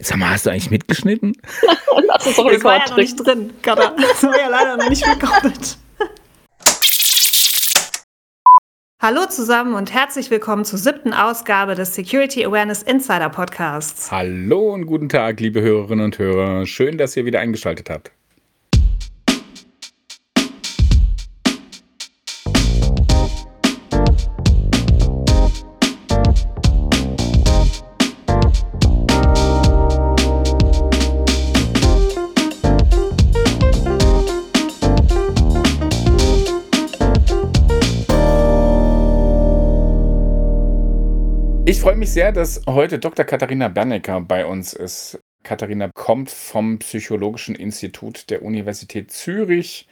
Sag mal, hast du eigentlich mitgeschnitten? das ist doch das war ja noch nicht drin, Katha. Das war ja leider noch nicht gekoppelt. Hallo zusammen und herzlich willkommen zur siebten Ausgabe des Security Awareness Insider Podcasts. Hallo und guten Tag, liebe Hörerinnen und Hörer. Schön, dass ihr wieder eingeschaltet habt. Mich sehr, dass heute Dr. Katharina Bernecker bei uns ist. Katharina kommt vom Psychologischen Institut der Universität Zürich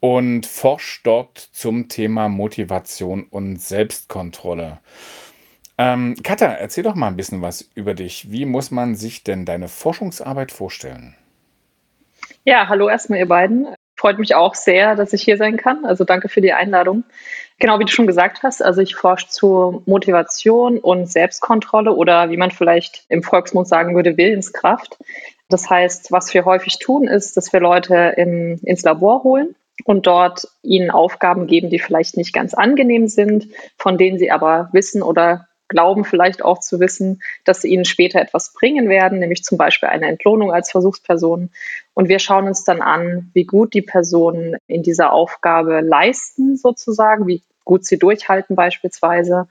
und forscht dort zum Thema Motivation und Selbstkontrolle. Ähm, Katha, erzähl doch mal ein bisschen was über dich. Wie muss man sich denn deine Forschungsarbeit vorstellen? Ja, hallo erstmal ihr beiden. Freut mich auch sehr, dass ich hier sein kann. Also danke für die Einladung. Genau, wie du schon gesagt hast, also ich forsche zur Motivation und Selbstkontrolle oder wie man vielleicht im Volksmund sagen würde, Willenskraft. Das heißt, was wir häufig tun, ist, dass wir Leute im, ins Labor holen und dort ihnen Aufgaben geben, die vielleicht nicht ganz angenehm sind, von denen sie aber wissen oder glauben vielleicht auch zu wissen, dass sie ihnen später etwas bringen werden, nämlich zum Beispiel eine Entlohnung als Versuchsperson. Und wir schauen uns dann an, wie gut die Personen in dieser Aufgabe leisten, sozusagen, wie gut sie durchhalten beispielsweise.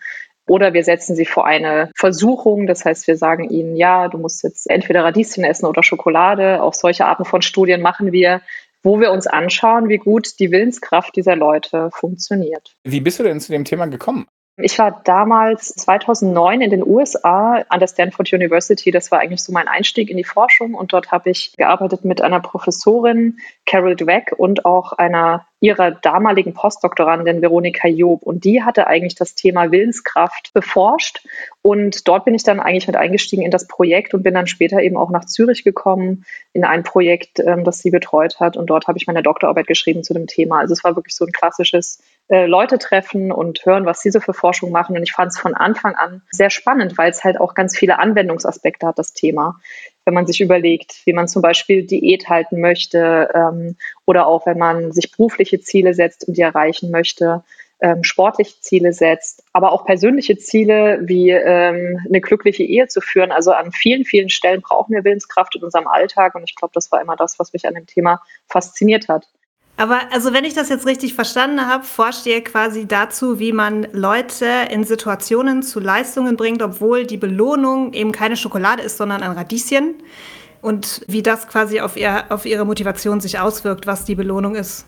Oder wir setzen sie vor eine Versuchung. Das heißt, wir sagen ihnen, ja, du musst jetzt entweder Radieschen essen oder Schokolade. Auch solche Arten von Studien machen wir, wo wir uns anschauen, wie gut die Willenskraft dieser Leute funktioniert. Wie bist du denn zu dem Thema gekommen? Ich war damals 2009 in den USA an der Stanford University. Das war eigentlich so mein Einstieg in die Forschung und dort habe ich gearbeitet mit einer Professorin, Carol Dweck, und auch einer ihrer damaligen Postdoktorandin Veronika Job. Und die hatte eigentlich das Thema Willenskraft beforscht. Und dort bin ich dann eigentlich mit eingestiegen in das Projekt und bin dann später eben auch nach Zürich gekommen in ein Projekt, ähm, das sie betreut hat. Und dort habe ich meine Doktorarbeit geschrieben zu dem Thema. Also es war wirklich so ein klassisches äh, Leute treffen und hören, was sie so für Forschung machen. Und ich fand es von Anfang an sehr spannend, weil es halt auch ganz viele Anwendungsaspekte hat, das Thema wenn man sich überlegt, wie man zum Beispiel Diät halten möchte ähm, oder auch wenn man sich berufliche Ziele setzt und die erreichen möchte, ähm, sportliche Ziele setzt, aber auch persönliche Ziele wie ähm, eine glückliche Ehe zu führen. Also an vielen, vielen Stellen brauchen wir Willenskraft in unserem Alltag und ich glaube, das war immer das, was mich an dem Thema fasziniert hat. Aber also wenn ich das jetzt richtig verstanden habe, forscht ihr quasi dazu, wie man Leute in Situationen zu Leistungen bringt, obwohl die Belohnung eben keine Schokolade ist, sondern ein Radieschen. Und wie das quasi auf, ihr, auf ihre Motivation sich auswirkt, was die Belohnung ist.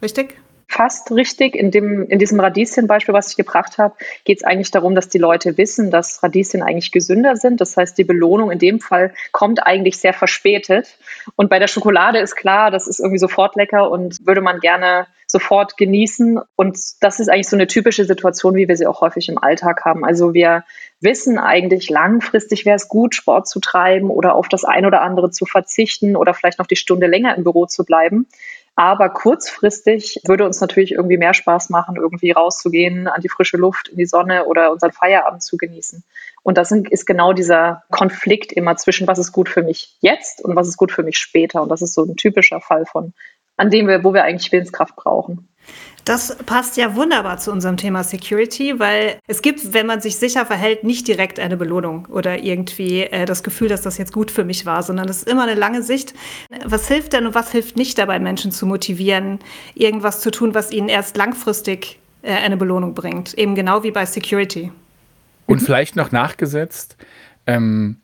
Richtig? Fast richtig. In, dem, in diesem Radieschenbeispiel, was ich gebracht habe, geht es eigentlich darum, dass die Leute wissen, dass Radieschen eigentlich gesünder sind. Das heißt, die Belohnung in dem Fall kommt eigentlich sehr verspätet. Und bei der Schokolade ist klar, das ist irgendwie sofort lecker und würde man gerne sofort genießen. Und das ist eigentlich so eine typische Situation, wie wir sie auch häufig im Alltag haben. Also wir wissen eigentlich langfristig wäre es gut, Sport zu treiben oder auf das ein oder andere zu verzichten oder vielleicht noch die Stunde länger im Büro zu bleiben. Aber kurzfristig würde uns natürlich irgendwie mehr Spaß machen, irgendwie rauszugehen an die frische Luft, in die Sonne oder unseren Feierabend zu genießen. Und das ist genau dieser Konflikt immer zwischen, was ist gut für mich jetzt und was ist gut für mich später. Und das ist so ein typischer Fall von, an dem wir, wo wir eigentlich Willenskraft brauchen. Das passt ja wunderbar zu unserem Thema Security, weil es gibt, wenn man sich sicher verhält, nicht direkt eine Belohnung oder irgendwie äh, das Gefühl, dass das jetzt gut für mich war, sondern es ist immer eine lange Sicht. Was hilft denn und was hilft nicht dabei, Menschen zu motivieren, irgendwas zu tun, was ihnen erst langfristig äh, eine Belohnung bringt? Eben genau wie bei Security. Und vielleicht noch nachgesetzt, ähm,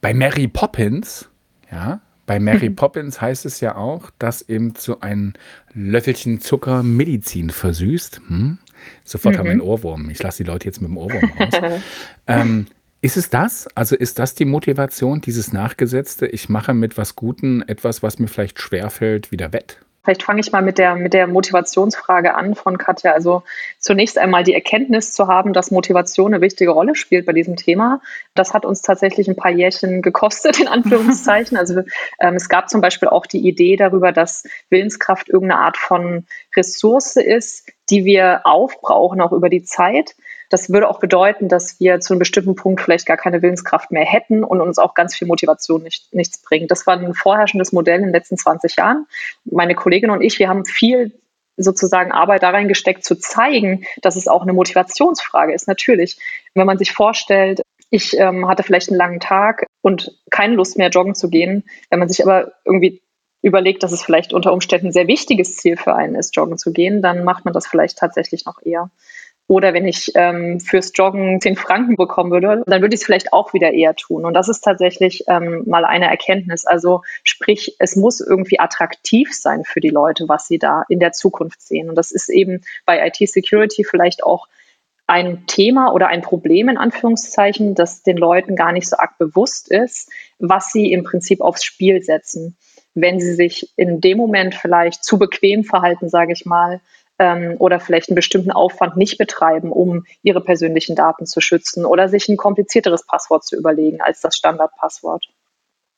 bei Mary Poppins, ja, bei Mary Poppins heißt es ja auch, dass eben zu ein Löffelchen Zucker Medizin versüßt. Hm? Sofort mhm. haben wir einen Ohrwurm. Ich lasse die Leute jetzt mit dem Ohrwurm raus. ähm, ist es das? Also ist das die Motivation, dieses Nachgesetzte? Ich mache mit was Guten etwas, was mir vielleicht schwerfällt, wieder wett? Vielleicht fange ich mal mit der, mit der Motivationsfrage an von Katja. Also zunächst einmal die Erkenntnis zu haben, dass Motivation eine wichtige Rolle spielt bei diesem Thema. Das hat uns tatsächlich ein paar Jährchen gekostet, in Anführungszeichen. Also ähm, es gab zum Beispiel auch die Idee darüber, dass Willenskraft irgendeine Art von Ressource ist, die wir aufbrauchen, auch über die Zeit. Das würde auch bedeuten, dass wir zu einem bestimmten Punkt vielleicht gar keine Willenskraft mehr hätten und uns auch ganz viel Motivation nicht, nichts bringt. Das war ein vorherrschendes Modell in den letzten 20 Jahren. Meine Kollegin und ich, wir haben viel sozusagen Arbeit da reingesteckt, zu zeigen, dass es auch eine Motivationsfrage ist. Natürlich, wenn man sich vorstellt, ich ähm, hatte vielleicht einen langen Tag und keine Lust mehr joggen zu gehen, wenn man sich aber irgendwie überlegt, dass es vielleicht unter Umständen ein sehr wichtiges Ziel für einen ist, joggen zu gehen, dann macht man das vielleicht tatsächlich noch eher. Oder wenn ich ähm, fürs Joggen 10 Franken bekommen würde, dann würde ich es vielleicht auch wieder eher tun. Und das ist tatsächlich ähm, mal eine Erkenntnis. Also sprich, es muss irgendwie attraktiv sein für die Leute, was sie da in der Zukunft sehen. Und das ist eben bei IT-Security vielleicht auch ein Thema oder ein Problem in Anführungszeichen, das den Leuten gar nicht so arg bewusst ist, was sie im Prinzip aufs Spiel setzen wenn sie sich in dem Moment vielleicht zu bequem verhalten, sage ich mal, ähm, oder vielleicht einen bestimmten Aufwand nicht betreiben, um ihre persönlichen Daten zu schützen oder sich ein komplizierteres Passwort zu überlegen als das Standardpasswort.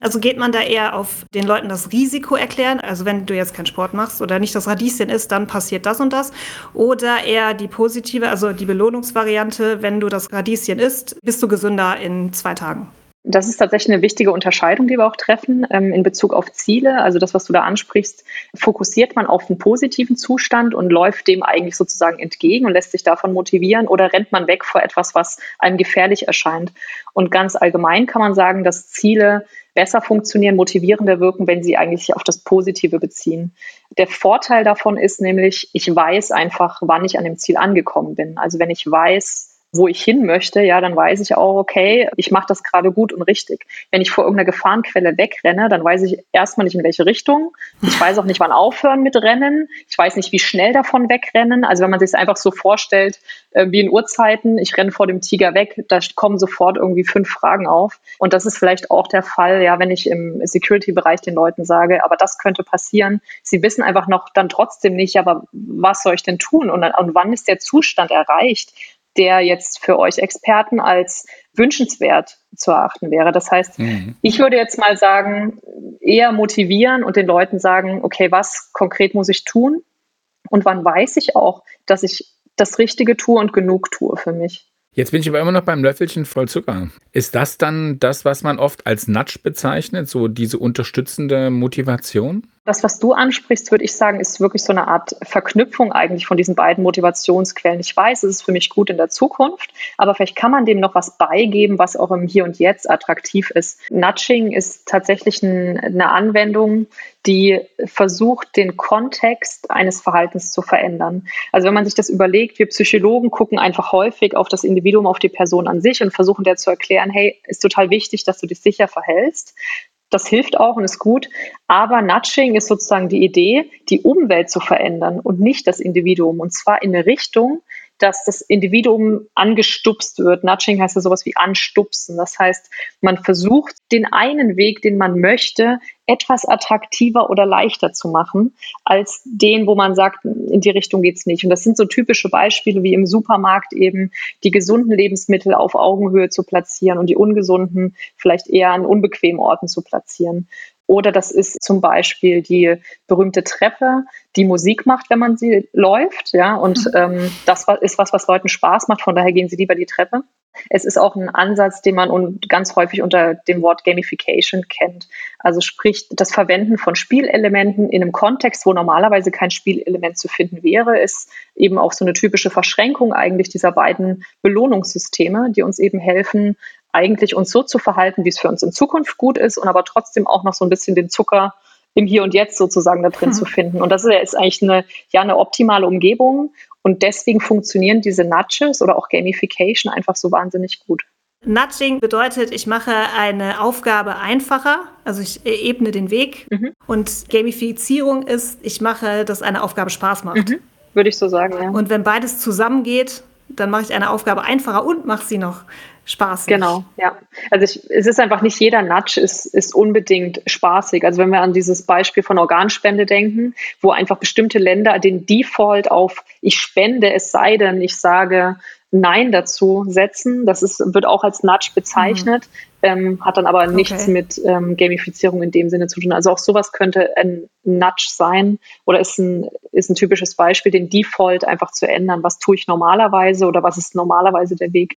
Also geht man da eher auf den Leuten das Risiko erklären? Also wenn du jetzt keinen Sport machst oder nicht das Radieschen ist, dann passiert das und das. Oder eher die positive, also die Belohnungsvariante, wenn du das Radieschen isst, bist du gesünder in zwei Tagen. Das ist tatsächlich eine wichtige Unterscheidung, die wir auch treffen ähm, in Bezug auf Ziele. Also das, was du da ansprichst, fokussiert man auf einen positiven Zustand und läuft dem eigentlich sozusagen entgegen und lässt sich davon motivieren oder rennt man weg vor etwas, was einem gefährlich erscheint. Und ganz allgemein kann man sagen, dass Ziele besser funktionieren, motivierender wirken, wenn sie eigentlich auf das Positive beziehen. Der Vorteil davon ist nämlich, ich weiß einfach, wann ich an dem Ziel angekommen bin. Also wenn ich weiß, wo ich hin möchte, ja, dann weiß ich auch, okay, ich mache das gerade gut und richtig. Wenn ich vor irgendeiner Gefahrenquelle wegrenne, dann weiß ich erstmal nicht, in welche Richtung. Ich weiß auch nicht, wann aufhören mit Rennen. Ich weiß nicht, wie schnell davon wegrennen. Also wenn man sich es einfach so vorstellt, äh, wie in Uhrzeiten, ich renne vor dem Tiger weg, da kommen sofort irgendwie fünf Fragen auf. Und das ist vielleicht auch der Fall, ja, wenn ich im Security-Bereich den Leuten sage, aber das könnte passieren. Sie wissen einfach noch dann trotzdem nicht, aber was soll ich denn tun? Und, und wann ist der Zustand erreicht? Der jetzt für euch Experten als wünschenswert zu erachten wäre. Das heißt, mhm. ich würde jetzt mal sagen, eher motivieren und den Leuten sagen, okay, was konkret muss ich tun? Und wann weiß ich auch, dass ich das Richtige tue und genug tue für mich? Jetzt bin ich aber immer noch beim Löffelchen voll Zucker. Ist das dann das, was man oft als Nudge bezeichnet, so diese unterstützende Motivation? Das, was du ansprichst, würde ich sagen, ist wirklich so eine Art Verknüpfung eigentlich von diesen beiden Motivationsquellen. Ich weiß, es ist für mich gut in der Zukunft, aber vielleicht kann man dem noch was beigeben, was auch im Hier und Jetzt attraktiv ist. Nudging ist tatsächlich ein, eine Anwendung, die versucht, den Kontext eines Verhaltens zu verändern. Also wenn man sich das überlegt, wir Psychologen gucken einfach häufig auf das Individuum, auf die Person an sich und versuchen der zu erklären, hey, ist total wichtig, dass du dich sicher verhältst. Das hilft auch und ist gut. Aber Nudging ist sozusagen die Idee, die Umwelt zu verändern und nicht das Individuum. Und zwar in eine Richtung, dass das Individuum angestupst wird. Nudging heißt ja sowas wie anstupsen. Das heißt, man versucht, den einen Weg, den man möchte, etwas attraktiver oder leichter zu machen, als den, wo man sagt, in die Richtung geht es nicht. Und das sind so typische Beispiele wie im Supermarkt eben die gesunden Lebensmittel auf Augenhöhe zu platzieren und die ungesunden vielleicht eher an unbequemen Orten zu platzieren. Oder das ist zum Beispiel die berühmte Treppe, die Musik macht, wenn man sie läuft. Ja, und mhm. ähm, das ist was, was Leuten Spaß macht. Von daher gehen sie lieber die Treppe. Es ist auch ein Ansatz, den man ganz häufig unter dem Wort Gamification kennt. Also sprich, das Verwenden von Spielelementen in einem Kontext, wo normalerweise kein Spielelement zu finden wäre, ist eben auch so eine typische Verschränkung eigentlich dieser beiden Belohnungssysteme, die uns eben helfen, eigentlich uns so zu verhalten, wie es für uns in Zukunft gut ist und aber trotzdem auch noch so ein bisschen den Zucker im Hier und Jetzt sozusagen da drin hm. zu finden. Und das ist eigentlich eine, ja, eine optimale Umgebung. Und deswegen funktionieren diese Nudges oder auch Gamification einfach so wahnsinnig gut. Nudging bedeutet, ich mache eine Aufgabe einfacher, also ich ebne den Weg. Mhm. Und Gamifizierung ist, ich mache, dass eine Aufgabe Spaß macht. Mhm. Würde ich so sagen, ja. Und wenn beides zusammengeht, dann mache ich eine Aufgabe einfacher und mache sie noch spaßig. Genau, ja. Also ich, es ist einfach nicht jeder Nudge ist, ist unbedingt spaßig. Also wenn wir an dieses Beispiel von Organspende denken, wo einfach bestimmte Länder den Default auf ich spende, es sei denn, ich sage Nein dazu setzen, das ist, wird auch als Nudge bezeichnet. Mhm ähm, hat dann aber okay. nichts mit ähm, Gamifizierung in dem Sinne zu tun. Also auch sowas könnte ein Nudge sein oder ist ein, ist ein typisches Beispiel, den Default einfach zu ändern. Was tue ich normalerweise oder was ist normalerweise der Weg?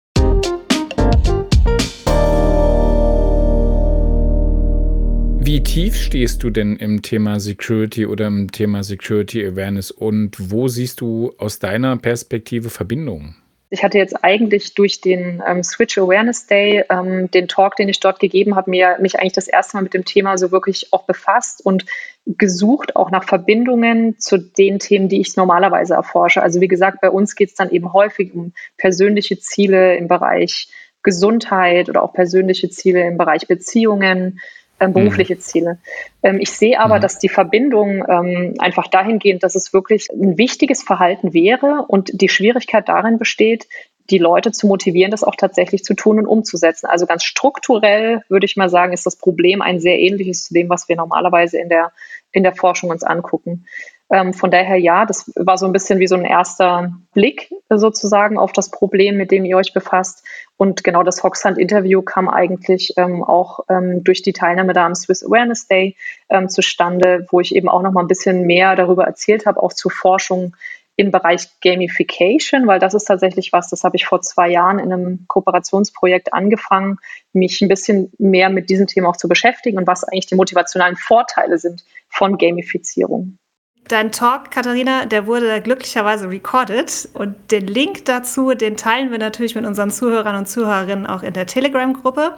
Wie tief stehst du denn im Thema Security oder im Thema Security Awareness und wo siehst du aus deiner Perspektive Verbindungen? Ich hatte jetzt eigentlich durch den ähm, Switch Awareness Day, ähm, den Talk, den ich dort gegeben habe, mir, mich eigentlich das erste Mal mit dem Thema so wirklich auch befasst und gesucht, auch nach Verbindungen zu den Themen, die ich normalerweise erforsche. Also wie gesagt, bei uns geht es dann eben häufig um persönliche Ziele im Bereich Gesundheit oder auch persönliche Ziele im Bereich Beziehungen, ähm, berufliche mhm. Ziele. Ähm, ich sehe aber, mhm. dass die Verbindung ähm, einfach dahingehend, dass es wirklich ein wichtiges Verhalten wäre und die Schwierigkeit darin besteht, die Leute zu motivieren, das auch tatsächlich zu tun und umzusetzen. Also ganz strukturell würde ich mal sagen, ist das Problem ein sehr ähnliches zu dem, was wir normalerweise in der, in der Forschung uns angucken. Ähm, von daher ja, das war so ein bisschen wie so ein erster Blick sozusagen auf das Problem, mit dem ihr euch befasst. Und genau das Hoxhand-Interview kam eigentlich ähm, auch ähm, durch die Teilnahme da am Swiss Awareness Day ähm, zustande, wo ich eben auch noch mal ein bisschen mehr darüber erzählt habe, auch zur Forschung im Bereich Gamification, weil das ist tatsächlich was, das habe ich vor zwei Jahren in einem Kooperationsprojekt angefangen, mich ein bisschen mehr mit diesem Thema auch zu beschäftigen und was eigentlich die motivationalen Vorteile sind von Gamifizierung. Dein Talk, Katharina, der wurde glücklicherweise recorded und den Link dazu, den teilen wir natürlich mit unseren Zuhörern und Zuhörerinnen auch in der Telegram-Gruppe.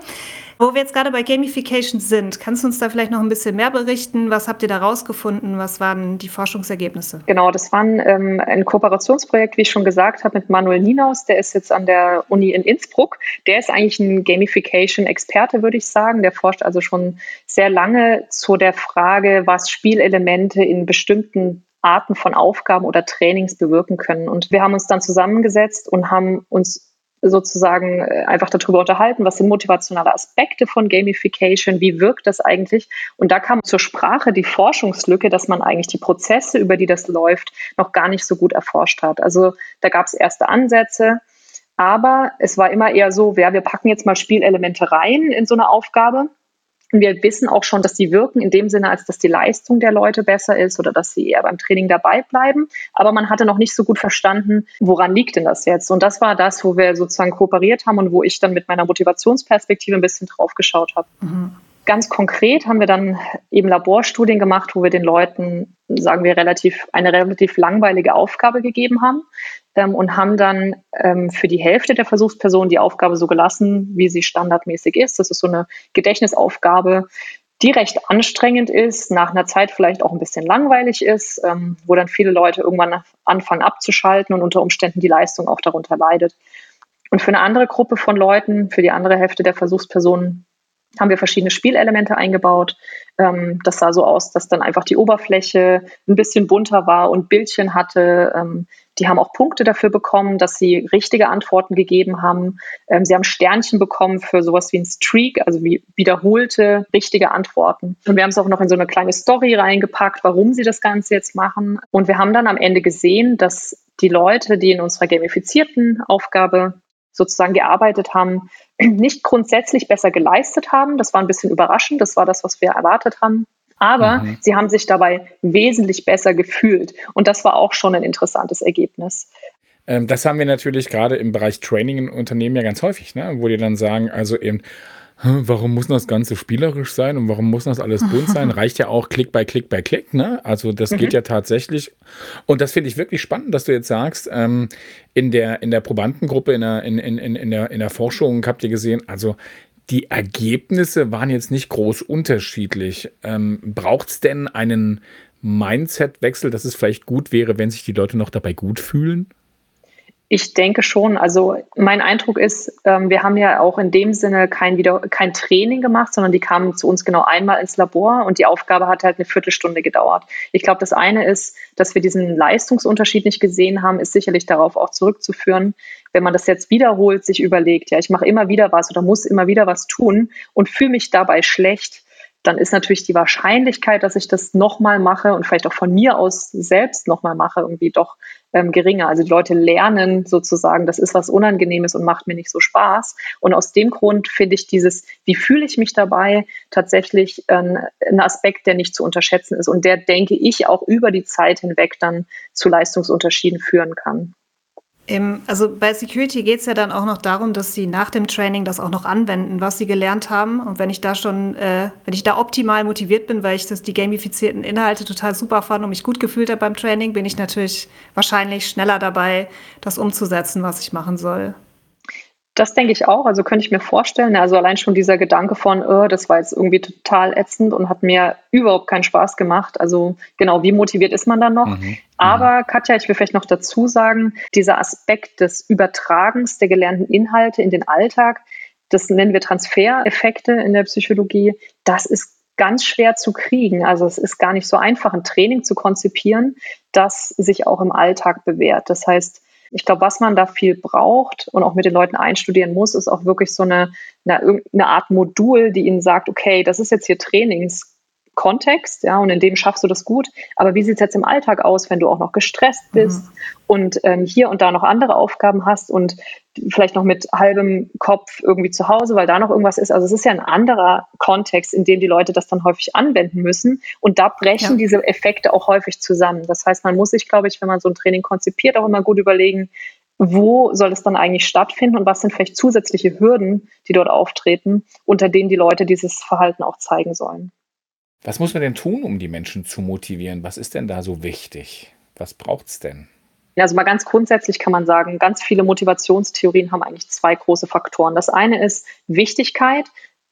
Wo wir jetzt gerade bei Gamification sind, kannst du uns da vielleicht noch ein bisschen mehr berichten? Was habt ihr da rausgefunden? Was waren die Forschungsergebnisse? Genau, das war ähm, ein Kooperationsprojekt, wie ich schon gesagt habe, mit Manuel Ninaus. Der ist jetzt an der Uni in Innsbruck. Der ist eigentlich ein Gamification-Experte, würde ich sagen. Der forscht also schon sehr lange zu der Frage, was Spielelemente in bestimmten Arten von Aufgaben oder Trainings bewirken können. Und wir haben uns dann zusammengesetzt und haben uns sozusagen äh, einfach darüber unterhalten, was sind motivationale Aspekte von Gamification, wie wirkt das eigentlich. Und da kam zur Sprache die Forschungslücke, dass man eigentlich die Prozesse, über die das läuft, noch gar nicht so gut erforscht hat. Also da gab es erste Ansätze, aber es war immer eher so, ja, wir packen jetzt mal Spielelemente rein in so eine Aufgabe und wir wissen auch schon, dass die wirken in dem Sinne, als dass die Leistung der Leute besser ist oder dass sie eher beim Training dabei bleiben. Aber man hatte noch nicht so gut verstanden, woran liegt denn das jetzt? Und das war das, wo wir sozusagen kooperiert haben und wo ich dann mit meiner Motivationsperspektive ein bisschen drauf geschaut habe. Mhm. Ganz konkret haben wir dann eben Laborstudien gemacht, wo wir den Leuten, sagen wir, relativ, eine relativ langweilige Aufgabe gegeben haben ähm, und haben dann ähm, für die Hälfte der Versuchspersonen die Aufgabe so gelassen, wie sie standardmäßig ist. Das ist so eine Gedächtnisaufgabe, die recht anstrengend ist, nach einer Zeit vielleicht auch ein bisschen langweilig ist, ähm, wo dann viele Leute irgendwann anfangen abzuschalten und unter Umständen die Leistung auch darunter leidet. Und für eine andere Gruppe von Leuten, für die andere Hälfte der Versuchspersonen, haben wir verschiedene Spielelemente eingebaut. Ähm, das sah so aus, dass dann einfach die Oberfläche ein bisschen bunter war und Bildchen hatte. Ähm, die haben auch Punkte dafür bekommen, dass sie richtige Antworten gegeben haben. Ähm, sie haben Sternchen bekommen für sowas wie ein Streak, also wie wiederholte richtige Antworten. Und wir haben es auch noch in so eine kleine Story reingepackt, warum sie das Ganze jetzt machen. Und wir haben dann am Ende gesehen, dass die Leute, die in unserer gamifizierten Aufgabe sozusagen gearbeitet haben, nicht grundsätzlich besser geleistet haben. Das war ein bisschen überraschend. Das war das, was wir erwartet haben. Aber mhm. sie haben sich dabei wesentlich besser gefühlt. Und das war auch schon ein interessantes Ergebnis. Ähm, das haben wir natürlich gerade im Bereich Training in Unternehmen ja ganz häufig, ne? wo die dann sagen, also eben, warum muss das Ganze spielerisch sein und warum muss das alles bunt sein? Reicht ja auch Klick bei Klick bei Klick, ne? Also das mhm. geht ja tatsächlich. Und das finde ich wirklich spannend, dass du jetzt sagst, ähm, in, der, in der Probandengruppe, in der, in, in, in, der, in der Forschung habt ihr gesehen, also die Ergebnisse waren jetzt nicht groß unterschiedlich. Ähm, Braucht es denn einen Mindset-Wechsel, dass es vielleicht gut wäre, wenn sich die Leute noch dabei gut fühlen? Ich denke schon. Also mein Eindruck ist, ähm, wir haben ja auch in dem Sinne kein, wieder, kein Training gemacht, sondern die kamen zu uns genau einmal ins Labor und die Aufgabe hat halt eine Viertelstunde gedauert. Ich glaube, das eine ist, dass wir diesen Leistungsunterschied nicht gesehen haben, ist sicherlich darauf auch zurückzuführen. Wenn man das jetzt wiederholt, sich überlegt, ja, ich mache immer wieder was oder muss immer wieder was tun und fühle mich dabei schlecht, dann ist natürlich die Wahrscheinlichkeit, dass ich das nochmal mache und vielleicht auch von mir aus selbst nochmal mache, irgendwie doch ähm, geringer. Also die Leute lernen sozusagen, das ist was Unangenehmes und macht mir nicht so Spaß. Und aus dem Grund finde ich dieses, wie fühle ich mich dabei, tatsächlich ähm, ein Aspekt, der nicht zu unterschätzen ist und der, denke ich, auch über die Zeit hinweg dann zu Leistungsunterschieden führen kann. Also bei Security geht es ja dann auch noch darum, dass sie nach dem Training das auch noch anwenden, was sie gelernt haben. Und wenn ich da schon, äh, wenn ich da optimal motiviert bin, weil ich das die gamifizierten Inhalte total super fand und mich gut gefühlt habe beim Training, bin ich natürlich wahrscheinlich schneller dabei, das umzusetzen, was ich machen soll. Das denke ich auch. Also könnte ich mir vorstellen. Also allein schon dieser Gedanke von, oh, das war jetzt irgendwie total ätzend und hat mir überhaupt keinen Spaß gemacht. Also genau, wie motiviert ist man dann noch? Mhm. mhm. Aber Katja, ich will vielleicht noch dazu sagen, dieser Aspekt des Übertragens der gelernten Inhalte in den Alltag, das nennen wir Transfereffekte in der Psychologie, das ist ganz schwer zu kriegen. Also es ist gar nicht so einfach, ein Training zu konzipieren, das sich auch im Alltag bewährt. Das heißt, ich glaube, was man da viel braucht und auch mit den Leuten einstudieren muss, ist auch wirklich so eine, eine, eine Art Modul, die ihnen sagt, okay, das ist jetzt hier Trainings Kontext, ja, und in dem schaffst du das gut. Aber wie sieht es jetzt im Alltag aus, wenn du auch noch gestresst bist mhm. und ähm, hier und da noch andere Aufgaben hast und vielleicht noch mit halbem Kopf irgendwie zu Hause, weil da noch irgendwas ist. Also es ist ja ein anderer Kontext, in dem die Leute das dann häufig anwenden müssen. Und da brechen ja. diese Effekte auch häufig zusammen. Das heißt, man muss sich, glaube ich, wenn man so ein Training konzipiert, auch immer gut überlegen, wo soll es dann eigentlich stattfinden und was sind vielleicht zusätzliche Hürden, die dort auftreten, unter denen die Leute dieses Verhalten auch zeigen sollen. Was muss man denn tun, um die Menschen zu motivieren? Was ist denn da so wichtig? Was braucht es denn? Ja, also mal ganz grundsätzlich kann man sagen, ganz viele Motivationstheorien haben eigentlich zwei große Faktoren. Das eine ist Wichtigkeit.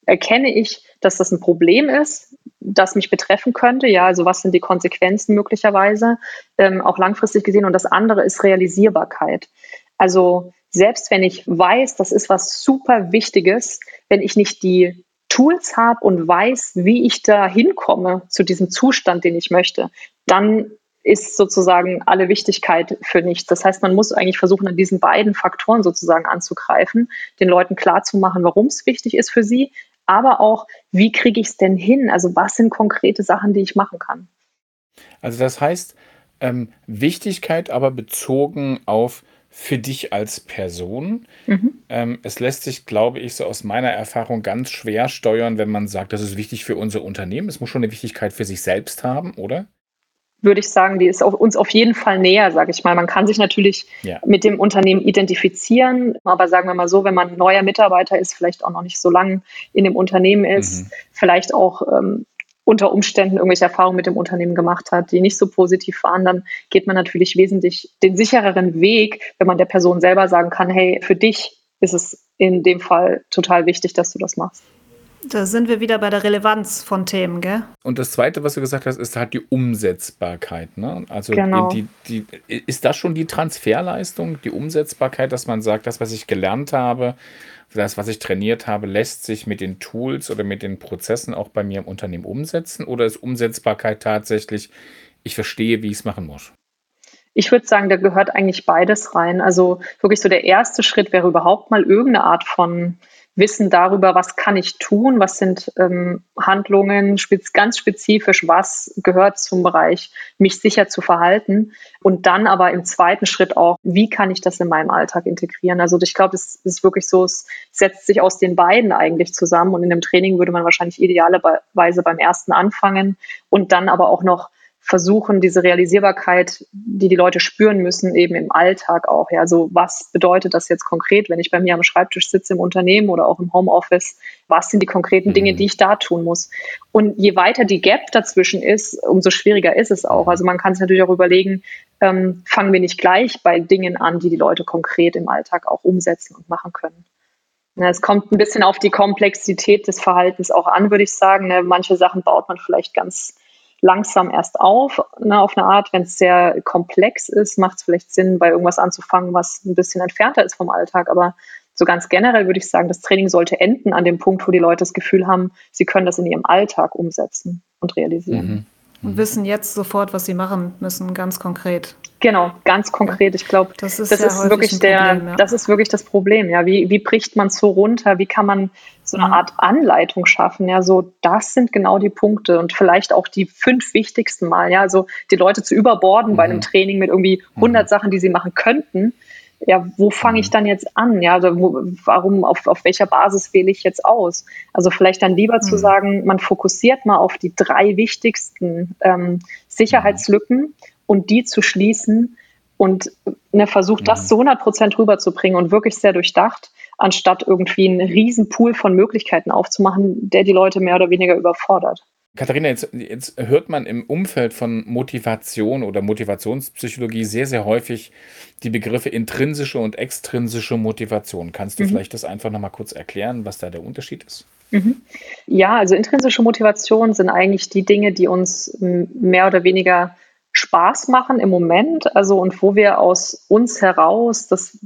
Erkenne ich, dass das ein Problem ist, das mich betreffen könnte? Ja, also was sind die Konsequenzen möglicherweise, ähm, auch langfristig gesehen? Und das andere ist Realisierbarkeit. Also selbst wenn ich weiß, das ist was super Wichtiges, wenn ich nicht die Tools habe und weiß, wie ich da hinkomme zu diesem Zustand, den ich möchte, dann ist sozusagen alle Wichtigkeit für nichts. Das heißt, man muss eigentlich versuchen, an diesen beiden Faktoren sozusagen anzugreifen, den Leuten klarzumachen, warum es wichtig ist für sie, aber auch, wie kriege ich es denn hin? Also was sind konkrete Sachen, die ich machen kann? Also das heißt, ähm, Wichtigkeit aber bezogen auf für dich als Person. Mhm. Ähm, es lässt sich, glaube ich, so aus meiner Erfahrung ganz schwer steuern, wenn man sagt, das ist wichtig für unser Unternehmen. Es muss schon eine Wichtigkeit für sich selbst haben, oder? Würde ich sagen, die ist auf uns auf jeden Fall näher, sage ich mal. Man kann sich natürlich ja. mit dem Unternehmen identifizieren, aber sagen wir mal so, wenn man neuer Mitarbeiter ist, vielleicht auch noch nicht so lange in dem Unternehmen ist, mhm. vielleicht auch ähm, unter Umständen irgendwelche Erfahrungen mit dem Unternehmen gemacht hat, die nicht so positiv waren, dann geht man natürlich wesentlich den sichereren Weg, wenn man der Person selber sagen kann, hey, für dich ist es in dem Fall total wichtig, dass du das machst. Da sind wir wieder bei der Relevanz von Themen, gell? Und das Zweite, was du gesagt hast, ist halt die Umsetzbarkeit. Ne? Also genau. die, die, ist das schon die Transferleistung, die Umsetzbarkeit, dass man sagt, das, was ich gelernt habe, das, was ich trainiert habe, lässt sich mit den Tools oder mit den Prozessen auch bei mir im Unternehmen umsetzen? Oder ist Umsetzbarkeit tatsächlich, ich verstehe, wie ich es machen muss? Ich würde sagen, da gehört eigentlich beides rein. Also wirklich so der erste Schritt wäre überhaupt mal irgendeine Art von Wissen darüber, was kann ich tun, was sind ähm, Handlungen, spez ganz spezifisch, was gehört zum Bereich, mich sicher zu verhalten. Und dann aber im zweiten Schritt auch, wie kann ich das in meinem Alltag integrieren? Also ich glaube, es ist wirklich so, es setzt sich aus den beiden eigentlich zusammen. Und in dem Training würde man wahrscheinlich idealerweise beim ersten anfangen und dann aber auch noch versuchen, diese Realisierbarkeit, die die Leute spüren müssen, eben im Alltag auch. Ja, also was bedeutet das jetzt konkret, wenn ich bei mir am Schreibtisch sitze im Unternehmen oder auch im Homeoffice? Was sind die konkreten Dinge, mhm. die ich da tun muss? Und je weiter die Gap dazwischen ist, umso schwieriger ist es auch. Also man kann sich natürlich auch überlegen, ähm, fangen wir nicht gleich bei Dingen an, die die Leute konkret im Alltag auch umsetzen und machen können. Es kommt ein bisschen auf die Komplexität des Verhaltens auch an, würde ich sagen. Ne? Manche Sachen baut man vielleicht ganz langsam erst auf, ne, auf eine Art. Wenn es sehr komplex ist, macht es vielleicht Sinn, bei irgendwas anzufangen, was ein bisschen entfernter ist vom Alltag. Aber so ganz generell würde ich sagen, das Training sollte enden an dem Punkt, wo die Leute das Gefühl haben, sie können das in ihrem Alltag umsetzen und realisieren. Mhm. Und wissen jetzt sofort, was sie machen müssen, ganz konkret. Genau, ganz konkret. Ich glaube, das ist, das ist wirklich der, ja. das ist wirklich das Problem. Ja, wie, wie bricht man so runter? Wie kann man so eine mhm. Art Anleitung schaffen. Ja, so das sind genau die Punkte und vielleicht auch die fünf wichtigsten Mal. Ja, also die Leute zu überborden mhm. bei einem mhm. Training mit irgendwie 100 mhm. Sachen, die sie machen könnten. Ja, wo fange ich mhm. dann jetzt an? Ja, also wo, warum, auf, auf welcher Basis wähle ich jetzt aus? Also vielleicht dann lieber zu sagen, man fokussiert mal auf die drei wichtigsten ähm, Sicherheitslücken und die zu schließen und ne, versucht, das zu 100 Prozent rüberzubringen und wirklich sehr durchdacht anstatt irgendwie einen riesen Pool von Möglichkeiten aufzumachen, der die Leute mehr oder weniger überfordert. Katharina, jetzt, jetzt, hört man im Umfeld von Motivation oder Motivationspsychologie sehr, sehr häufig die Begriffe intrinsische und extrinsische Motivation. Kannst du mhm. vielleicht das einfach nochmal kurz erklären, was da der Unterschied ist? Mhm. Ja, also intrinsische Motivation sind eigentlich die Dinge, die uns mehr oder weniger Spaß machen im Moment, also und wo wir aus uns heraus, das,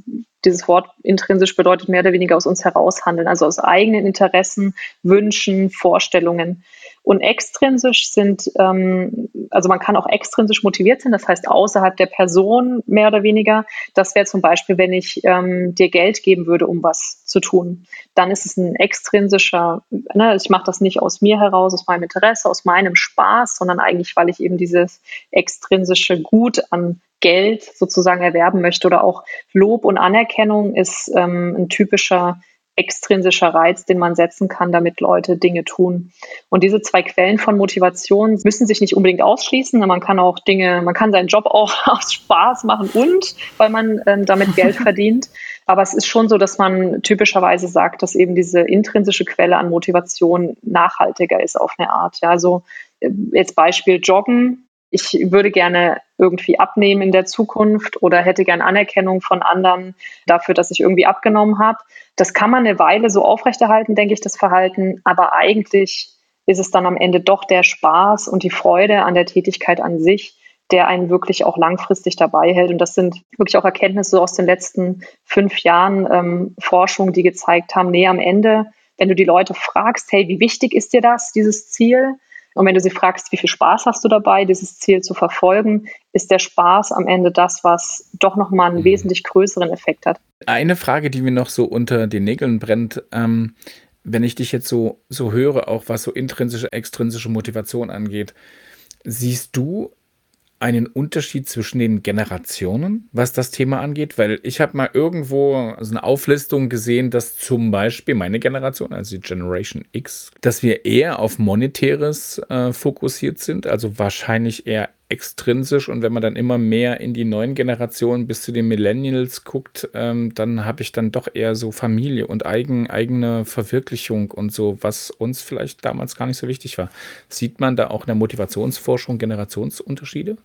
dieses Wort intrinsisch bedeutet mehr oder weniger aus uns heraus handeln, also aus eigenen Interessen, Wünschen, Vorstellungen. Und extrinsisch sind, ähm, also man kann auch extrinsisch motiviert sein, das heißt außerhalb der Person mehr oder weniger. Das wäre zum Beispiel, wenn ich ähm, dir Geld geben würde, um was zu tun. Dann ist es ein extrinsischer, ne, ich mache das nicht aus mir heraus, aus meinem Interesse, aus meinem Spaß, sondern eigentlich, weil ich eben dieses extrinsische Gut an Geld sozusagen erwerben möchte oder auch Lob und Anerkennung ist ähm, ein typischer extrinsischer Reiz, den man setzen kann, damit Leute Dinge tun. Und diese zwei Quellen von Motivation müssen sich nicht unbedingt ausschließen. Man kann auch Dinge, man kann seinen Job auch aus Spaß machen und weil man ähm, damit Geld verdient. Aber es ist schon so, dass man typischerweise sagt, dass eben diese intrinsische Quelle an Motivation nachhaltiger ist auf eine Art. Ja, also äh, jetzt Beispiel Joggen ich würde gerne irgendwie abnehmen in der Zukunft oder hätte gerne Anerkennung von anderen dafür, dass ich irgendwie abgenommen habe. Das kann man eine Weile so aufrechterhalten, denke ich, das Verhalten. Aber eigentlich ist es dann am Ende doch der Spaß und die Freude an der Tätigkeit an sich, der einen wirklich auch langfristig dabei hält. Und das sind wirklich auch Erkenntnisse aus den letzten fünf Jahren ähm, Forschung, die gezeigt haben, nee, am Ende, wenn du die Leute fragst, hey, wie wichtig ist dir das, dieses Ziel? Und wenn du sie fragst, wie viel Spaß hast du dabei, dieses Ziel zu verfolgen, ist der Spaß am Ende das, was doch nochmal einen mhm. wesentlich größeren Effekt hat. Eine Frage, die mir noch so unter den Nägeln brennt, ähm, wenn ich dich jetzt so, so höre, auch was so intrinsische, extrinsische Motivation angeht, siehst du einen Unterschied zwischen den Generationen, was das Thema angeht? Weil ich habe mal irgendwo so eine Auflistung gesehen, dass zum Beispiel meine Generation, also die Generation X, dass wir eher auf Monetäres äh, fokussiert sind, also wahrscheinlich eher extrinsisch. Und wenn man dann immer mehr in die neuen Generationen bis zu den Millennials guckt, ähm, dann habe ich dann doch eher so Familie und eigen, eigene Verwirklichung und so, was uns vielleicht damals gar nicht so wichtig war. Sieht man da auch in der Motivationsforschung Generationsunterschiede?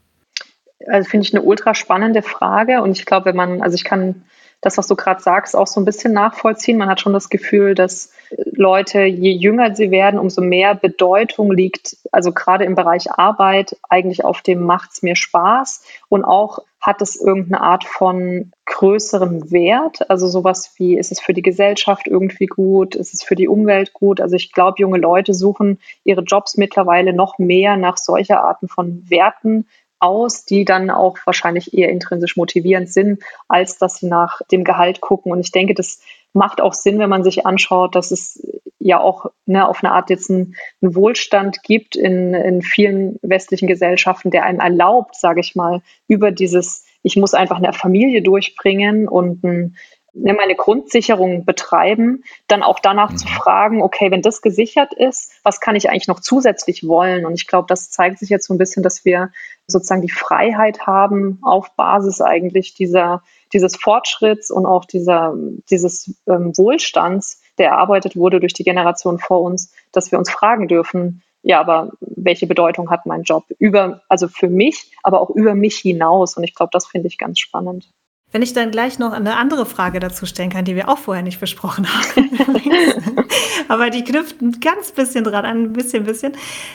Also finde ich eine ultra spannende Frage. Und ich glaube, wenn man, also ich kann das, was du gerade sagst, auch so ein bisschen nachvollziehen. Man hat schon das Gefühl, dass Leute, je jünger sie werden, umso mehr Bedeutung liegt, also gerade im Bereich Arbeit, eigentlich auf dem macht's mir Spaß und auch hat es irgendeine Art von größerem Wert, also sowas wie, ist es für die Gesellschaft irgendwie gut, ist es für die Umwelt gut? Also ich glaube, junge Leute suchen ihre Jobs mittlerweile noch mehr nach solcher Arten von Werten, aus, die dann auch wahrscheinlich eher intrinsisch motivierend sind, als dass sie nach dem Gehalt gucken. Und ich denke, das macht auch Sinn, wenn man sich anschaut, dass es ja auch ne, auf eine Art jetzt einen, einen Wohlstand gibt in, in vielen westlichen Gesellschaften, der einem erlaubt, sage ich mal, über dieses, ich muss einfach eine Familie durchbringen und ein, meine Grundsicherung betreiben, dann auch danach mhm. zu fragen, okay, wenn das gesichert ist, was kann ich eigentlich noch zusätzlich wollen? Und ich glaube, das zeigt sich jetzt so ein bisschen, dass wir sozusagen die Freiheit haben, auf Basis eigentlich dieser, dieses Fortschritts und auch dieser, dieses ähm, Wohlstands, der erarbeitet wurde durch die Generation vor uns, dass wir uns fragen dürfen, ja, aber welche Bedeutung hat mein Job über, also für mich, aber auch über mich hinaus? Und ich glaube, das finde ich ganz spannend. Wenn ich dann gleich noch eine andere Frage dazu stellen kann, die wir auch vorher nicht besprochen haben. aber die knüpft ein ganz bisschen dran an, ein bisschen, bisschen.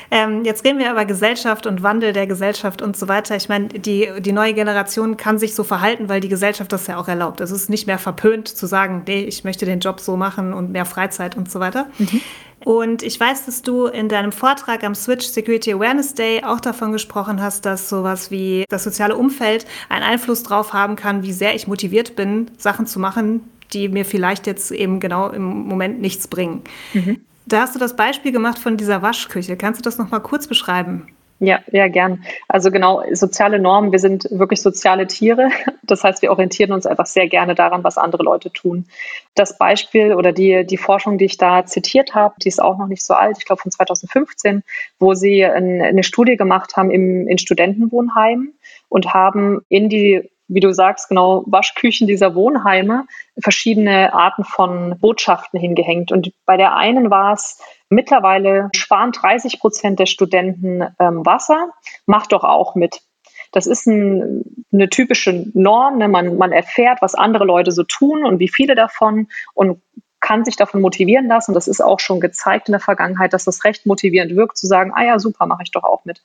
Ähm, jetzt reden wir über Gesellschaft und Wandel der Gesellschaft und so weiter. Ich meine, die, die neue Generation kann sich so verhalten, weil die Gesellschaft das ja auch erlaubt. Es ist nicht mehr verpönt zu sagen, nee, ich möchte den Job so machen und mehr Freizeit und so weiter. Mhm. Und ich weiß, dass du in deinem Vortrag am Switch Security Awareness Day auch davon gesprochen hast, dass sowas wie das soziale Umfeld einen Einfluss darauf haben kann, wie sehr ich motiviert bin, Sachen zu machen, die mir vielleicht jetzt eben genau im Moment nichts bringen. Mhm. Da hast du das Beispiel gemacht von dieser Waschküche. Kannst du das noch mal kurz beschreiben? Ja, ja, gern. Also genau, soziale Normen, wir sind wirklich soziale Tiere. Das heißt, wir orientieren uns einfach sehr gerne daran, was andere Leute tun. Das Beispiel oder die, die Forschung, die ich da zitiert habe, die ist auch noch nicht so alt, ich glaube von 2015, wo sie ein, eine Studie gemacht haben im, in Studentenwohnheimen und haben in die wie du sagst, genau Waschküchen dieser Wohnheime verschiedene Arten von Botschaften hingehängt. Und bei der einen war es, mittlerweile sparen 30 Prozent der Studenten ähm, Wasser, macht doch auch mit. Das ist ein, eine typische Norm. Ne? Man, man erfährt, was andere Leute so tun und wie viele davon und kann sich davon motivieren lassen. Das ist auch schon gezeigt in der Vergangenheit, dass das recht motivierend wirkt, zu sagen, ah ja, super, mache ich doch auch mit.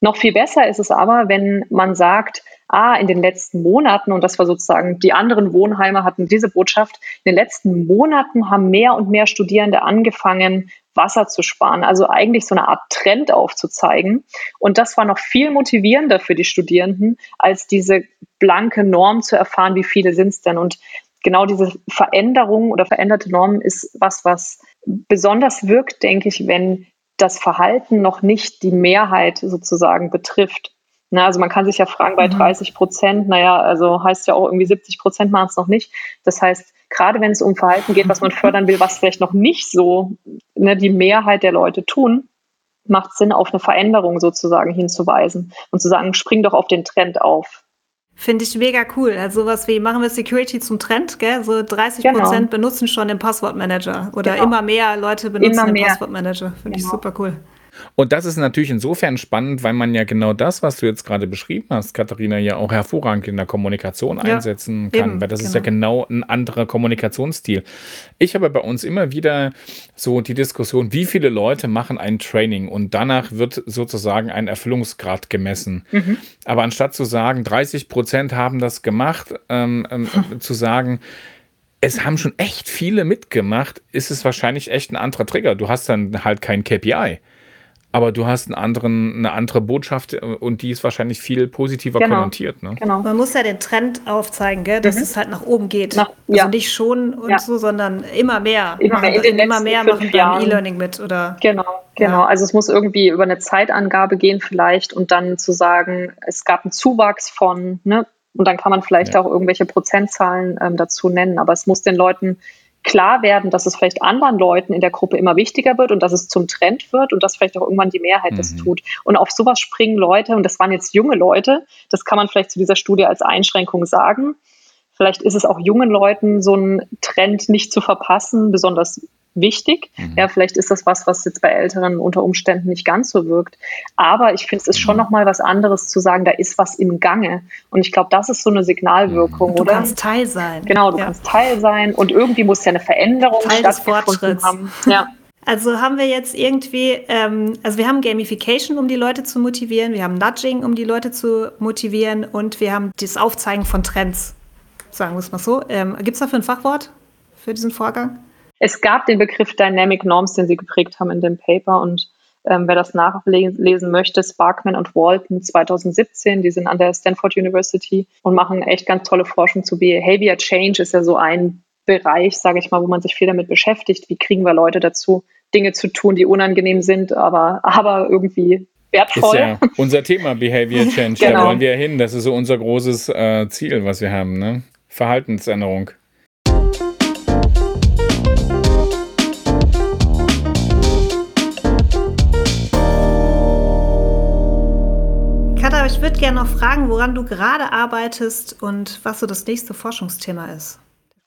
Noch viel besser ist es aber, wenn man sagt, ah, in den letzten Monaten, und das war sozusagen, die anderen Wohnheime hatten diese Botschaft, in den letzten Monaten haben mehr und mehr Studierende angefangen, Wasser zu sparen. Also eigentlich so eine Art Trend aufzuzeigen. Und das war noch viel motivierender für die Studierenden, als diese blanke Norm zu erfahren, wie viele sind es denn. Und genau diese Veränderung oder veränderte Norm ist was, was besonders wirkt, denke ich, wenn das Verhalten noch nicht die Mehrheit sozusagen betrifft. Na, also man kann sich ja fragen, bei 30 mhm. Prozent, naja, also heißt ja auch irgendwie 70 Prozent machen es noch nicht. Das heißt, gerade wenn es um Verhalten geht, was man fördern will, was vielleicht noch nicht so ne, die Mehrheit der Leute tun, macht Sinn, auf eine Veränderung sozusagen hinzuweisen und zu sagen, spring doch auf den Trend auf. Finde ich mega cool. Also sowas wie, machen wir Security zum Trend, gell? So 30 Prozent genau. benutzen schon den Passwortmanager oder genau. immer mehr Leute benutzen immer den Passwortmanager. Finde genau. ich super cool. Und das ist natürlich insofern spannend, weil man ja genau das, was du jetzt gerade beschrieben hast, Katharina, ja auch hervorragend in der Kommunikation ja, einsetzen kann, eben, weil das genau. ist ja genau. genau ein anderer Kommunikationsstil. Ich habe bei uns immer wieder so die Diskussion, wie viele Leute machen ein Training und danach wird sozusagen ein Erfüllungsgrad gemessen. Mhm. Aber anstatt zu sagen, 30 Prozent haben das gemacht, ähm, ähm, zu sagen, es haben schon echt viele mitgemacht, ist es wahrscheinlich echt ein anderer Trigger. Du hast dann halt kein KPI aber du hast einen anderen, eine andere Botschaft äh, und die ist wahrscheinlich viel positiver genau. konnotiert. Ne? Genau. Man muss ja den Trend aufzeigen, gell, dass mhm. es halt nach oben geht. Nach, also ja. nicht schon und ja. so, sondern immer mehr. Immer mehr, in immer mehr machen beim E-Learning mit. Oder, genau, genau. Ja. Also es muss irgendwie über eine Zeitangabe gehen vielleicht und dann zu sagen, es gab einen Zuwachs von, ne, und dann kann man vielleicht auch irgendwelche Prozentzahlen ähm, dazu nennen, aber es muss den Leuten klar werden, dass es vielleicht anderen Leuten in der Gruppe immer wichtiger wird und dass es zum Trend wird und dass vielleicht auch irgendwann die Mehrheit mhm. das tut. Und auf sowas springen Leute, und das waren jetzt junge Leute, das kann man vielleicht zu dieser Studie als Einschränkung sagen. Vielleicht ist es auch jungen Leuten so ein Trend nicht zu verpassen, besonders wichtig. Mhm. Ja, vielleicht ist das was, was jetzt bei Älteren unter Umständen nicht ganz so wirkt. Aber ich finde, es ist schon mhm. noch mal was anderes zu sagen, da ist was im Gange. Und ich glaube, das ist so eine Signalwirkung, mhm. du oder? Du kannst Teil sein. Genau, du ja. kannst Teil sein und irgendwie muss ja eine Veränderung Teil stattgefunden haben. Ja. Also haben wir jetzt irgendwie, ähm, also wir haben Gamification, um die Leute zu motivieren, wir haben Nudging, um die Leute zu motivieren und wir haben das Aufzeigen von Trends, sagen wir es mal so. Ähm, Gibt es dafür ein Fachwort für diesen Vorgang? Es gab den Begriff Dynamic Norms, den Sie geprägt haben in dem Paper und ähm, wer das nachlesen möchte, Sparkman und Walton 2017, die sind an der Stanford University und machen echt ganz tolle Forschung zu Behavior Change, ist ja so ein Bereich, sage ich mal, wo man sich viel damit beschäftigt. Wie kriegen wir Leute dazu, Dinge zu tun, die unangenehm sind, aber, aber irgendwie wertvoll. Ist ja unser Thema Behavior Change, genau. da wollen wir hin. Das ist so unser großes äh, Ziel, was wir haben, ne? Verhaltensänderung. Ich würde gerne noch fragen, woran du gerade arbeitest und was so das nächste Forschungsthema ist.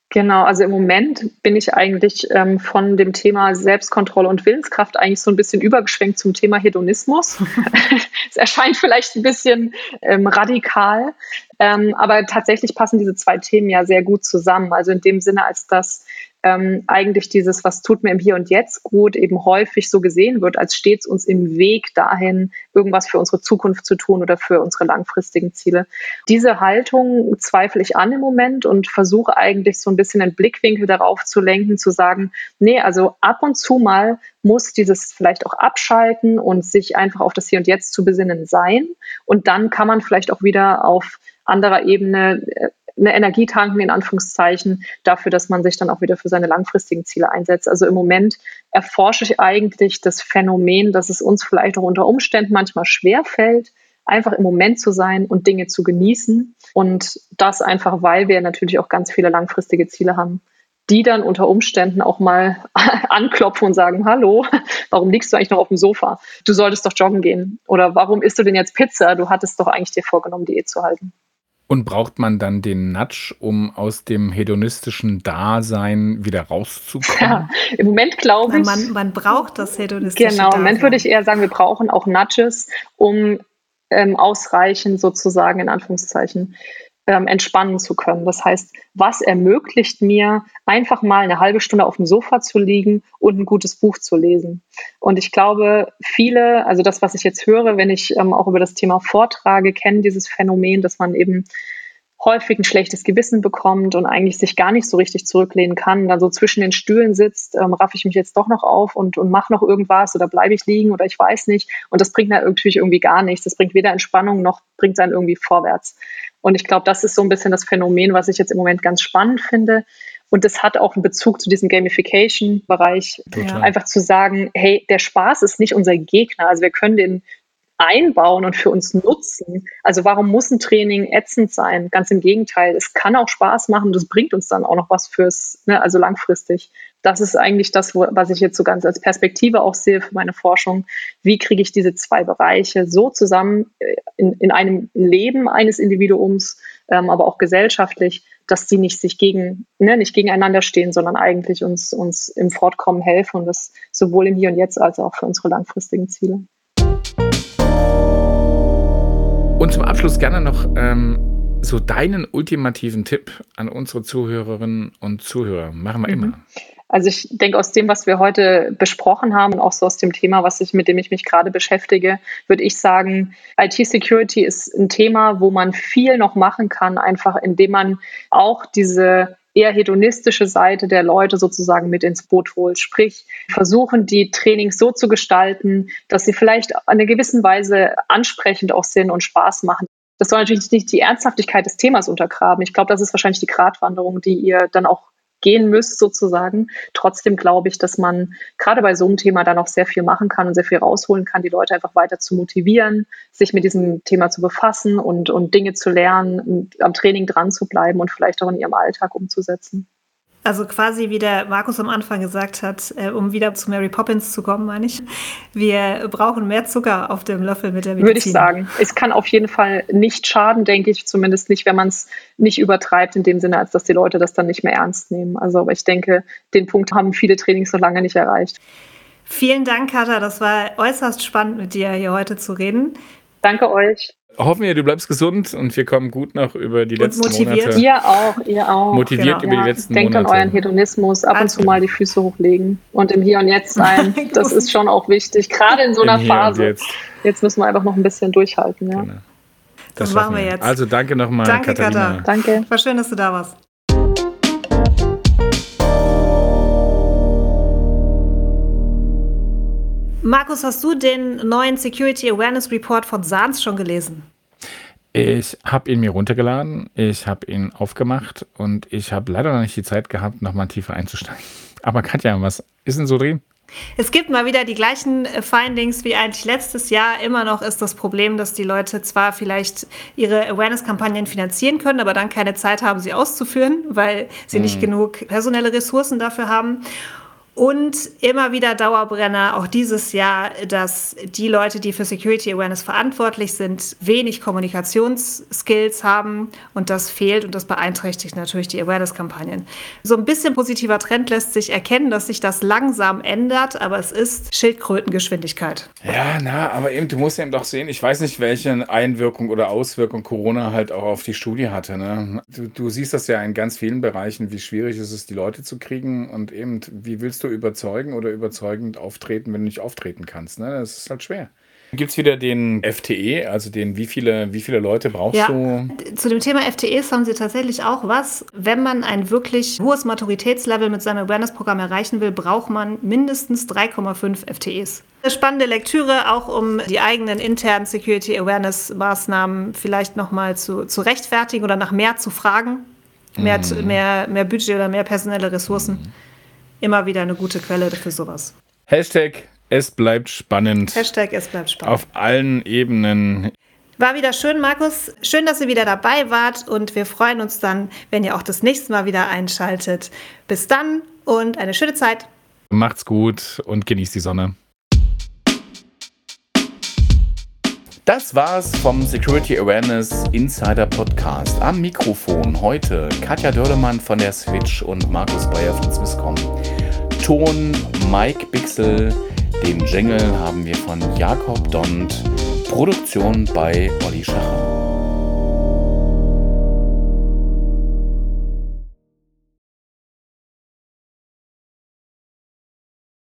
Genau, also im Moment bin ich eigentlich ähm, von dem Thema Selbstkontrolle und Willenskraft eigentlich so ein bisschen übergeschwenkt zum Thema Hedonismus. es erscheint vielleicht ein bisschen ähm, radikal, ähm, aber tatsächlich passen diese zwei Themen ja sehr gut zusammen. Also in dem Sinne, als dass ähm, eigentlich dieses, was tut mir im Hier und Jetzt gut, eben häufig so gesehen wird, als steht es uns im Weg dahin, irgendwas für unsere Zukunft zu tun oder für unsere langfristigen Ziele. Diese Haltung zweifle ich an im Moment und versuche eigentlich so ein bisschen einen Blickwinkel darauf zu lenken, zu sagen, nee, also ab und zu mal muss dieses vielleicht auch abschalten und sich einfach auf das Hier und Jetzt zu besinnen sein. Und dann kann man vielleicht auch wieder auf anderer Ebene äh, eine Energie tanken, in Anführungszeichen, dafür, dass man sich dann auch wieder für seine langfristigen Ziele einsetzt. Also im Moment erforsche ich eigentlich das Phänomen, dass es uns vielleicht auch unter Umständen manchmal schwer fällt, einfach im Moment zu sein und Dinge zu genießen. Und das einfach, weil wir natürlich auch ganz viele langfristige Ziele haben die dann unter Umständen auch mal anklopfen und sagen, hallo, warum liegst du eigentlich noch auf dem Sofa? Du solltest doch joggen gehen. Oder warum isst du denn jetzt Pizza? Du hattest doch eigentlich dir vorgenommen, Diät zu halten. Und braucht man dann den Nudge, um aus dem hedonistischen Dasein wieder rauszukommen? Ja, Im Moment glaube ich. Man, man braucht das hedonistische Genau, im Moment würde ich eher sagen, wir brauchen auch Nudges, um ähm, ausreichend sozusagen in Anführungszeichen ähm, entspannen zu können. Das heißt, was ermöglicht mir, einfach mal eine halbe Stunde auf dem Sofa zu liegen und ein gutes Buch zu lesen? Und ich glaube, viele, also das, was ich jetzt höre, wenn ich ähm, auch über das Thema vortrage, kennen dieses Phänomen, dass man eben häufig ein schlechtes Gewissen bekommt und eigentlich sich gar nicht so richtig zurücklehnen kann, dann so zwischen den Stühlen sitzt, ähm, raff ich mich jetzt doch noch auf und, und mache noch irgendwas oder bleibe ich liegen oder ich weiß nicht. Und das bringt natürlich irgendwie gar nichts. Das bringt weder Entspannung noch bringt einen irgendwie vorwärts. Und ich glaube, das ist so ein bisschen das Phänomen, was ich jetzt im Moment ganz spannend finde. Und das hat auch einen Bezug zu diesem Gamification-Bereich. Einfach zu sagen, hey, der Spaß ist nicht unser Gegner. Also wir können den einbauen und für uns nutzen. Also warum muss ein Training ätzend sein? Ganz im Gegenteil, es kann auch Spaß machen, das bringt uns dann auch noch was fürs, ne, also langfristig. Das ist eigentlich das, was ich jetzt so ganz als Perspektive auch sehe für meine Forschung. Wie kriege ich diese zwei Bereiche so zusammen äh, in, in einem Leben eines Individuums, ähm, aber auch gesellschaftlich, dass die nicht sich gegen, ne, nicht gegeneinander stehen, sondern eigentlich uns, uns im Fortkommen helfen und das sowohl im Hier und Jetzt als auch für unsere langfristigen Ziele. Und zum Abschluss gerne noch ähm, so deinen ultimativen Tipp an unsere Zuhörerinnen und Zuhörer. Machen wir mhm. immer. Also ich denke, aus dem, was wir heute besprochen haben und auch so aus dem Thema, was ich, mit dem ich mich gerade beschäftige, würde ich sagen, IT-Security ist ein Thema, wo man viel noch machen kann, einfach indem man auch diese eher hedonistische Seite der Leute sozusagen mit ins Boot holt. Sprich, versuchen die Trainings so zu gestalten, dass sie vielleicht an einer gewissen Weise ansprechend auch sind und Spaß machen. Das soll natürlich nicht die Ernsthaftigkeit des Themas untergraben. Ich glaube, das ist wahrscheinlich die Gratwanderung, die ihr dann auch gehen müsst sozusagen. Trotzdem glaube ich, dass man gerade bei so einem Thema dann auch sehr viel machen kann und sehr viel rausholen kann, die Leute einfach weiter zu motivieren, sich mit diesem Thema zu befassen und, und Dinge zu lernen, am Training dran zu bleiben und vielleicht auch in ihrem Alltag umzusetzen. Also quasi wie der Markus am Anfang gesagt hat, äh, um wieder zu Mary Poppins zu kommen, meine ich. Wir brauchen mehr Zucker auf dem Löffel mit der Medizin. Würde ich sagen. Es kann auf jeden Fall nicht schaden, denke ich, zumindest nicht, wenn man es nicht übertreibt in dem Sinne, als dass die Leute das dann nicht mehr ernst nehmen. Also aber ich denke, den Punkt haben viele Trainings noch lange nicht erreicht. Vielen Dank, Katha. Das war äußerst spannend, mit dir hier heute zu reden. Danke euch. Hoffen wir, du bleibst gesund und wir kommen gut noch über die und letzten motiviert. Monate. Ihr auch, ihr auch. Motiviert genau. über ja. die letzten Denkt Monate. Denkt an euren Hedonismus, ab also. und zu mal die Füße hochlegen und im Hier und Jetzt sein. das ist schon auch wichtig, gerade in so einer Phase. Jetzt. jetzt. müssen wir einfach noch ein bisschen durchhalten. Ja. Genau. Das, das machen wir jetzt. Also danke nochmal, Danke, Katharina. Katha. Danke. War schön, dass du da warst. Markus, hast du den neuen Security Awareness Report von SANS schon gelesen? Ich habe ihn mir runtergeladen, ich habe ihn aufgemacht und ich habe leider noch nicht die Zeit gehabt, nochmal tiefer einzusteigen. Aber Katja, was ist denn so drin? Es gibt mal wieder die gleichen äh, Findings wie eigentlich letztes Jahr. Immer noch ist das Problem, dass die Leute zwar vielleicht ihre Awareness-Kampagnen finanzieren können, aber dann keine Zeit haben, sie auszuführen, weil sie hm. nicht genug personelle Ressourcen dafür haben. Und immer wieder Dauerbrenner, auch dieses Jahr, dass die Leute, die für Security Awareness verantwortlich sind, wenig Kommunikationsskills haben und das fehlt und das beeinträchtigt natürlich die Awareness-Kampagnen. So ein bisschen positiver Trend lässt sich erkennen, dass sich das langsam ändert, aber es ist Schildkrötengeschwindigkeit. Ja, na, aber eben, du musst eben doch sehen, ich weiß nicht, welche Einwirkung oder Auswirkung Corona halt auch auf die Studie hatte. Ne? Du, du siehst das ja in ganz vielen Bereichen, wie schwierig es ist, die Leute zu kriegen und eben, wie willst du überzeugen oder überzeugend auftreten, wenn du nicht auftreten kannst. Ne? Das ist halt schwer. Gibt es wieder den FTE, also den, wie viele, wie viele Leute brauchst ja, du? Zu dem Thema FTEs haben sie tatsächlich auch was. Wenn man ein wirklich hohes Maturitätslevel mit seinem Awareness-Programm erreichen will, braucht man mindestens 3,5 FTEs. Eine spannende Lektüre, auch um die eigenen internen Security Awareness-Maßnahmen vielleicht nochmal zu, zu rechtfertigen oder nach mehr zu fragen. Mehr, mm. mehr, mehr Budget oder mehr personelle Ressourcen. Mm. Immer wieder eine gute Quelle für sowas. Hashtag es bleibt spannend. Hashtag es bleibt spannend. Auf allen Ebenen. War wieder schön, Markus. Schön, dass ihr wieder dabei wart und wir freuen uns dann, wenn ihr auch das nächste Mal wieder einschaltet. Bis dann und eine schöne Zeit. Macht's gut und genießt die Sonne. Das war's vom Security Awareness Insider Podcast. Am Mikrofon heute Katja Dörlemann von der Switch und Markus Bayer von Swisscom. Ton Mike Bixel. Den Jingle haben wir von Jakob Dont, Produktion bei Olli Schacher.